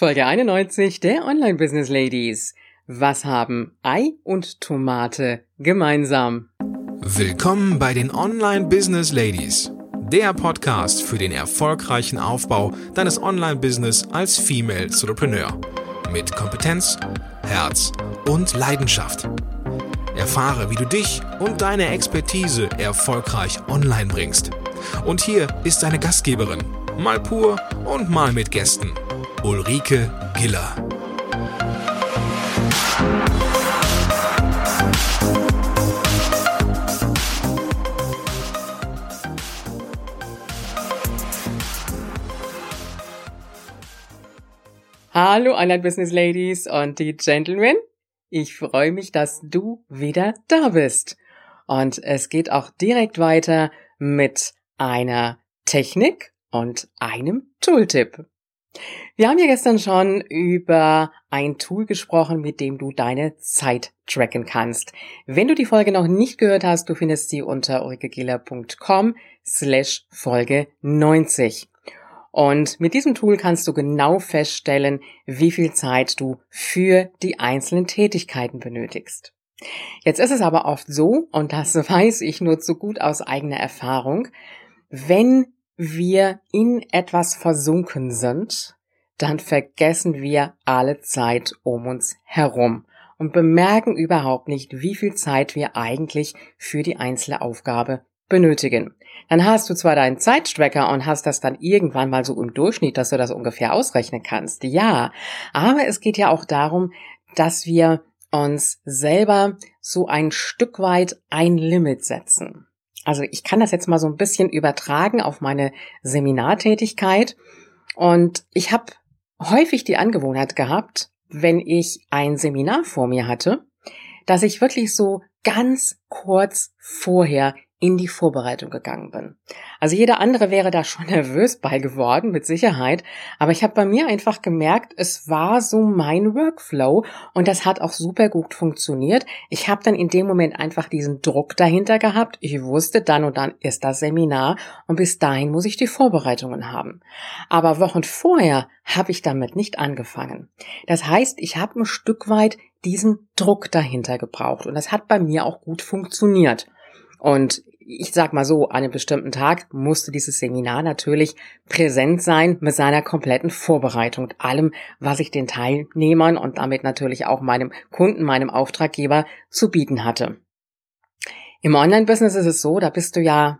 Folge 91 der Online Business Ladies. Was haben Ei und Tomate gemeinsam? Willkommen bei den Online Business Ladies, der Podcast für den erfolgreichen Aufbau deines Online Business als Female Entrepreneur mit Kompetenz, Herz und Leidenschaft. Erfahre, wie du dich und deine Expertise erfolgreich online bringst. Und hier ist deine Gastgeberin, mal pur und mal mit Gästen. Ulrike Giller. Hallo Online Business Ladies und die Gentlemen. Ich freue mich, dass du wieder da bist. Und es geht auch direkt weiter mit einer Technik und einem Tooltip. Wir haben ja gestern schon über ein Tool gesprochen, mit dem du deine Zeit tracken kannst. Wenn du die Folge noch nicht gehört hast, du findest sie unter ulrikegiller.com slash Folge 90. Und mit diesem Tool kannst du genau feststellen, wie viel Zeit du für die einzelnen Tätigkeiten benötigst. Jetzt ist es aber oft so, und das weiß ich nur zu gut aus eigener Erfahrung, wenn wir in etwas versunken sind, dann vergessen wir alle Zeit um uns herum und bemerken überhaupt nicht, wie viel Zeit wir eigentlich für die einzelne Aufgabe benötigen. Dann hast du zwar deinen Zeittracker und hast das dann irgendwann mal so im Durchschnitt, dass du das ungefähr ausrechnen kannst. Ja, aber es geht ja auch darum, dass wir uns selber so ein Stück weit ein Limit setzen. Also ich kann das jetzt mal so ein bisschen übertragen auf meine Seminartätigkeit. Und ich habe häufig die Angewohnheit gehabt, wenn ich ein Seminar vor mir hatte, dass ich wirklich so ganz kurz vorher in die Vorbereitung gegangen bin. Also jeder andere wäre da schon nervös bei geworden, mit Sicherheit. Aber ich habe bei mir einfach gemerkt, es war so mein Workflow und das hat auch super gut funktioniert. Ich habe dann in dem Moment einfach diesen Druck dahinter gehabt. Ich wusste, dann und dann ist das Seminar und bis dahin muss ich die Vorbereitungen haben. Aber Wochen vorher habe ich damit nicht angefangen. Das heißt, ich habe ein Stück weit diesen Druck dahinter gebraucht und das hat bei mir auch gut funktioniert. Und ich sag mal so, an einem bestimmten Tag musste dieses Seminar natürlich präsent sein mit seiner kompletten Vorbereitung, mit allem, was ich den Teilnehmern und damit natürlich auch meinem Kunden, meinem Auftraggeber zu bieten hatte. Im Online-Business ist es so, da bist du ja,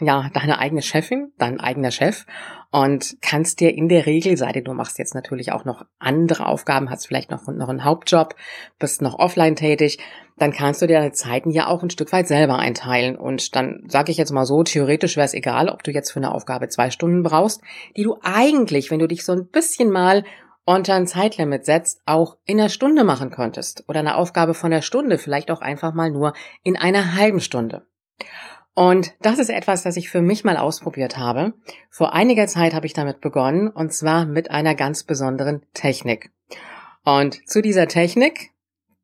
ja, deine eigene Chefin, dein eigener Chef und kannst dir in der Regel, sei denn du machst jetzt natürlich auch noch andere Aufgaben, hast vielleicht noch, noch einen Hauptjob, bist noch offline tätig, dann kannst du dir deine Zeiten ja auch ein Stück weit selber einteilen. Und dann sage ich jetzt mal so, theoretisch wäre es egal, ob du jetzt für eine Aufgabe zwei Stunden brauchst, die du eigentlich, wenn du dich so ein bisschen mal unter ein Zeitlimit setzt, auch in einer Stunde machen könntest. Oder eine Aufgabe von der Stunde, vielleicht auch einfach mal nur in einer halben Stunde. Und das ist etwas, das ich für mich mal ausprobiert habe. Vor einiger Zeit habe ich damit begonnen, und zwar mit einer ganz besonderen Technik. Und zu dieser Technik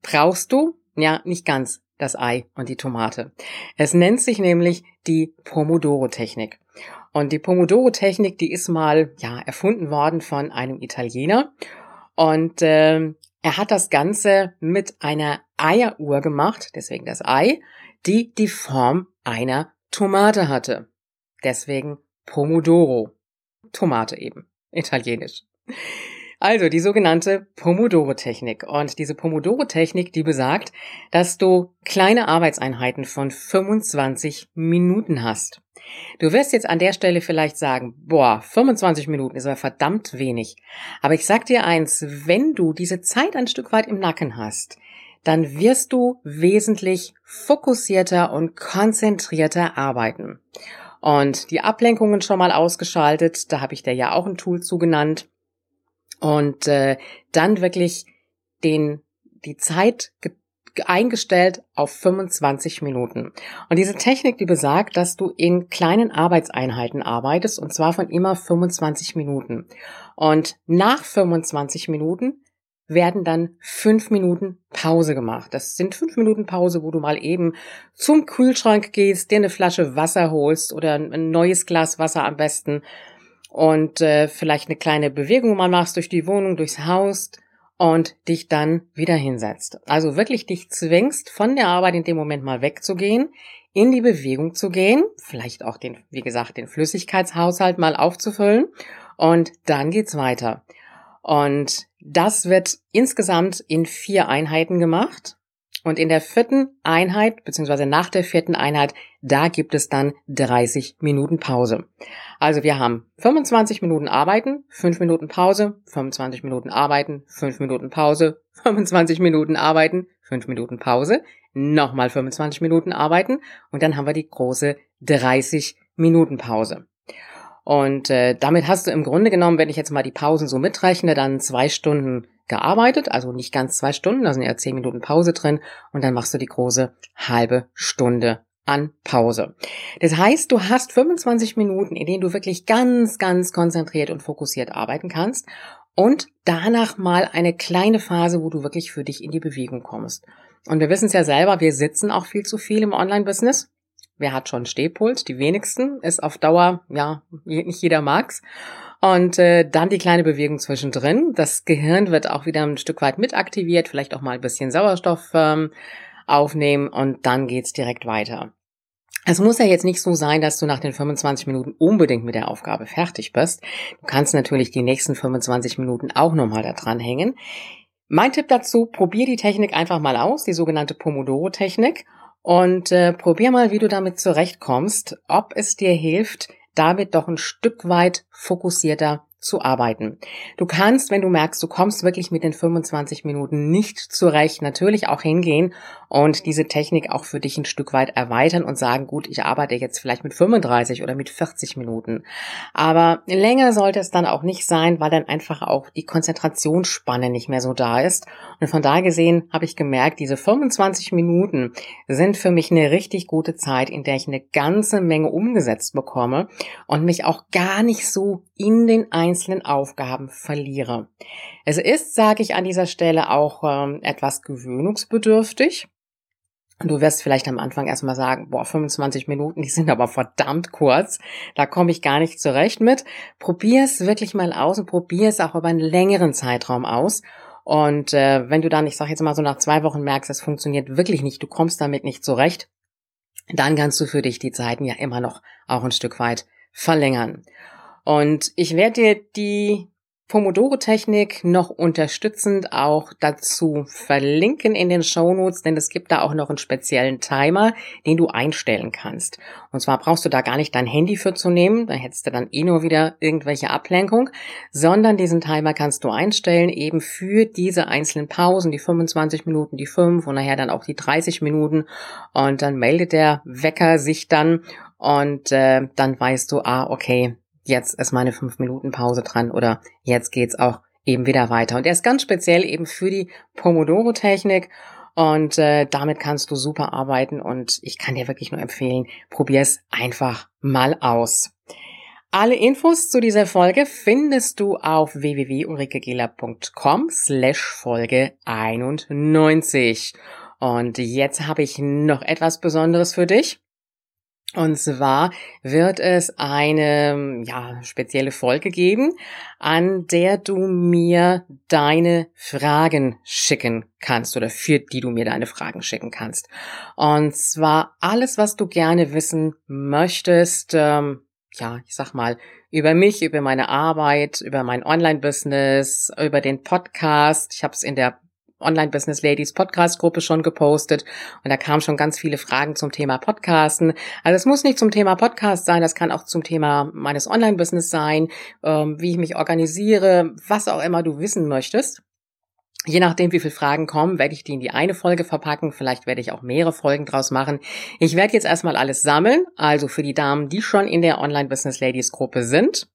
brauchst du, ja, nicht ganz das Ei und die Tomate. Es nennt sich nämlich die Pomodoro-Technik. Und die Pomodoro-Technik, die ist mal ja erfunden worden von einem Italiener. Und äh, er hat das Ganze mit einer Eieruhr gemacht, deswegen das Ei, die die Form einer Tomate hatte. Deswegen Pomodoro. Tomate eben. Italienisch. Also die sogenannte Pomodoro-Technik. Und diese Pomodoro-Technik, die besagt, dass du kleine Arbeitseinheiten von 25 Minuten hast. Du wirst jetzt an der Stelle vielleicht sagen, boah, 25 Minuten ist aber verdammt wenig. Aber ich sag dir eins, wenn du diese Zeit ein Stück weit im Nacken hast, dann wirst du wesentlich fokussierter und konzentrierter arbeiten. Und die Ablenkungen schon mal ausgeschaltet, da habe ich dir ja auch ein Tool zugenannt und äh, dann wirklich den die Zeit eingestellt auf 25 Minuten. Und diese Technik, die besagt, dass du in kleinen Arbeitseinheiten arbeitest und zwar von immer 25 Minuten. Und nach 25 Minuten werden dann fünf Minuten Pause gemacht. Das sind fünf Minuten Pause, wo du mal eben zum Kühlschrank gehst, dir eine Flasche Wasser holst oder ein neues Glas Wasser am besten und äh, vielleicht eine kleine Bewegung mal machst durch die Wohnung, durchs Haus und dich dann wieder hinsetzt. Also wirklich dich zwingst, von der Arbeit in dem Moment mal wegzugehen, in die Bewegung zu gehen, vielleicht auch den, wie gesagt, den Flüssigkeitshaushalt mal aufzufüllen und dann geht's weiter. Und das wird insgesamt in vier Einheiten gemacht. Und in der vierten Einheit, beziehungsweise nach der vierten Einheit, da gibt es dann 30 Minuten Pause. Also wir haben 25 Minuten Arbeiten, 5 Minuten Pause, 25 Minuten Arbeiten, 5 Minuten Pause, 25 Minuten Arbeiten, 5 Minuten Pause, nochmal 25 Minuten Arbeiten und dann haben wir die große 30 Minuten Pause. Und äh, damit hast du im Grunde genommen, wenn ich jetzt mal die Pausen so mitrechne, dann zwei Stunden gearbeitet, also nicht ganz zwei Stunden, da sind ja zehn Minuten Pause drin und dann machst du die große halbe Stunde an Pause. Das heißt, du hast 25 Minuten, in denen du wirklich ganz, ganz konzentriert und fokussiert arbeiten kannst und danach mal eine kleine Phase, wo du wirklich für dich in die Bewegung kommst. Und wir wissen es ja selber, wir sitzen auch viel zu viel im Online-Business. Wer hat schon Stehpult? Die wenigsten. Ist auf Dauer, ja, nicht jeder mag's. Und äh, dann die kleine Bewegung zwischendrin. Das Gehirn wird auch wieder ein Stück weit mit aktiviert, vielleicht auch mal ein bisschen Sauerstoff ähm, aufnehmen und dann geht's direkt weiter. Es muss ja jetzt nicht so sein, dass du nach den 25 Minuten unbedingt mit der Aufgabe fertig bist. Du kannst natürlich die nächsten 25 Minuten auch nochmal da dran hängen. Mein Tipp dazu, probier die Technik einfach mal aus, die sogenannte Pomodoro-Technik und äh, probier mal, wie du damit zurechtkommst, ob es dir hilft, damit doch ein Stück weit fokussierter zu arbeiten. Du kannst, wenn du merkst, du kommst wirklich mit den 25 Minuten nicht zurecht, natürlich auch hingehen und diese Technik auch für dich ein Stück weit erweitern und sagen, gut, ich arbeite jetzt vielleicht mit 35 oder mit 40 Minuten. Aber länger sollte es dann auch nicht sein, weil dann einfach auch die Konzentrationsspanne nicht mehr so da ist. Und von da gesehen habe ich gemerkt, diese 25 Minuten sind für mich eine richtig gute Zeit, in der ich eine ganze Menge umgesetzt bekomme und mich auch gar nicht so in den einzelnen Aufgaben verliere. Es ist, sage ich an dieser Stelle, auch ähm, etwas gewöhnungsbedürftig. Du wirst vielleicht am Anfang erstmal sagen, boah, 25 Minuten, die sind aber verdammt kurz. Da komme ich gar nicht zurecht mit. Probier es wirklich mal aus und probier es auch über einen längeren Zeitraum aus. Und äh, wenn du dann, ich sage jetzt mal so nach zwei Wochen merkst, es funktioniert wirklich nicht, du kommst damit nicht zurecht, dann kannst du für dich die Zeiten ja immer noch auch ein Stück weit verlängern. Und ich werde dir die Pomodoro-Technik noch unterstützend auch dazu verlinken in den Shownotes, denn es gibt da auch noch einen speziellen Timer, den du einstellen kannst. Und zwar brauchst du da gar nicht dein Handy für zu nehmen, da hättest du dann eh nur wieder irgendwelche Ablenkung, sondern diesen Timer kannst du einstellen eben für diese einzelnen Pausen, die 25 Minuten, die 5 und nachher dann auch die 30 Minuten und dann meldet der Wecker sich dann und äh, dann weißt du, ah, okay, jetzt ist meine fünf Minuten Pause dran oder jetzt geht's auch eben wieder weiter. Und er ist ganz speziell eben für die Pomodoro-Technik und äh, damit kannst du super arbeiten und ich kann dir wirklich nur empfehlen, probier es einfach mal aus. Alle Infos zu dieser Folge findest du auf www.ulrikegela.com slash Folge 91. Und jetzt habe ich noch etwas Besonderes für dich. Und zwar wird es eine ja, spezielle Folge geben, an der du mir deine Fragen schicken kannst oder für die du mir deine Fragen schicken kannst. Und zwar alles, was du gerne wissen möchtest, ähm, ja, ich sag mal, über mich, über meine Arbeit, über mein Online-Business, über den Podcast. Ich habe es in der Online Business Ladies Podcast Gruppe schon gepostet und da kamen schon ganz viele Fragen zum Thema Podcasten. Also es muss nicht zum Thema Podcast sein, das kann auch zum Thema meines Online Business sein, ähm, wie ich mich organisiere, was auch immer du wissen möchtest. Je nachdem, wie viele Fragen kommen, werde ich die in die eine Folge verpacken. Vielleicht werde ich auch mehrere Folgen draus machen. Ich werde jetzt erstmal alles sammeln. Also für die Damen, die schon in der Online Business Ladies Gruppe sind,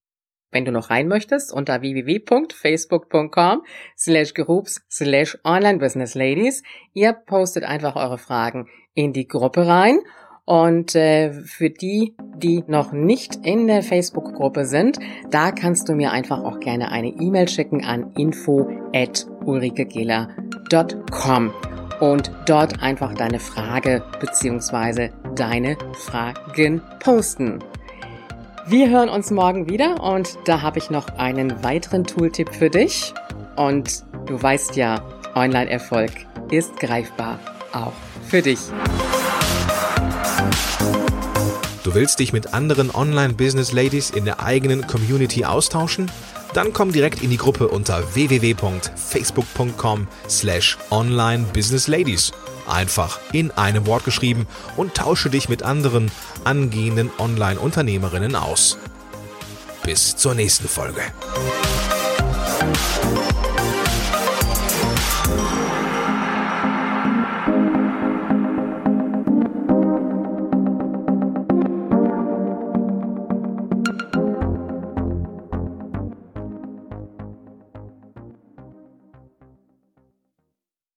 wenn du noch rein möchtest, unter www.facebook.com slash groups slash online business ladies. Ihr postet einfach eure Fragen in die Gruppe rein. Und äh, für die, die noch nicht in der Facebook-Gruppe sind, da kannst du mir einfach auch gerne eine E-Mail schicken an info at ulrikegela.com und dort einfach deine Frage beziehungsweise deine Fragen posten. Wir hören uns morgen wieder und da habe ich noch einen weiteren Tooltip für dich. Und du weißt ja, Online-Erfolg ist greifbar, auch für dich. Du willst dich mit anderen Online-Business-Ladies in der eigenen Community austauschen? Dann komm direkt in die Gruppe unter www.facebook.com slash onlinebusinessladies. Einfach in einem Wort geschrieben und tausche dich mit anderen angehenden Online-Unternehmerinnen aus. Bis zur nächsten Folge.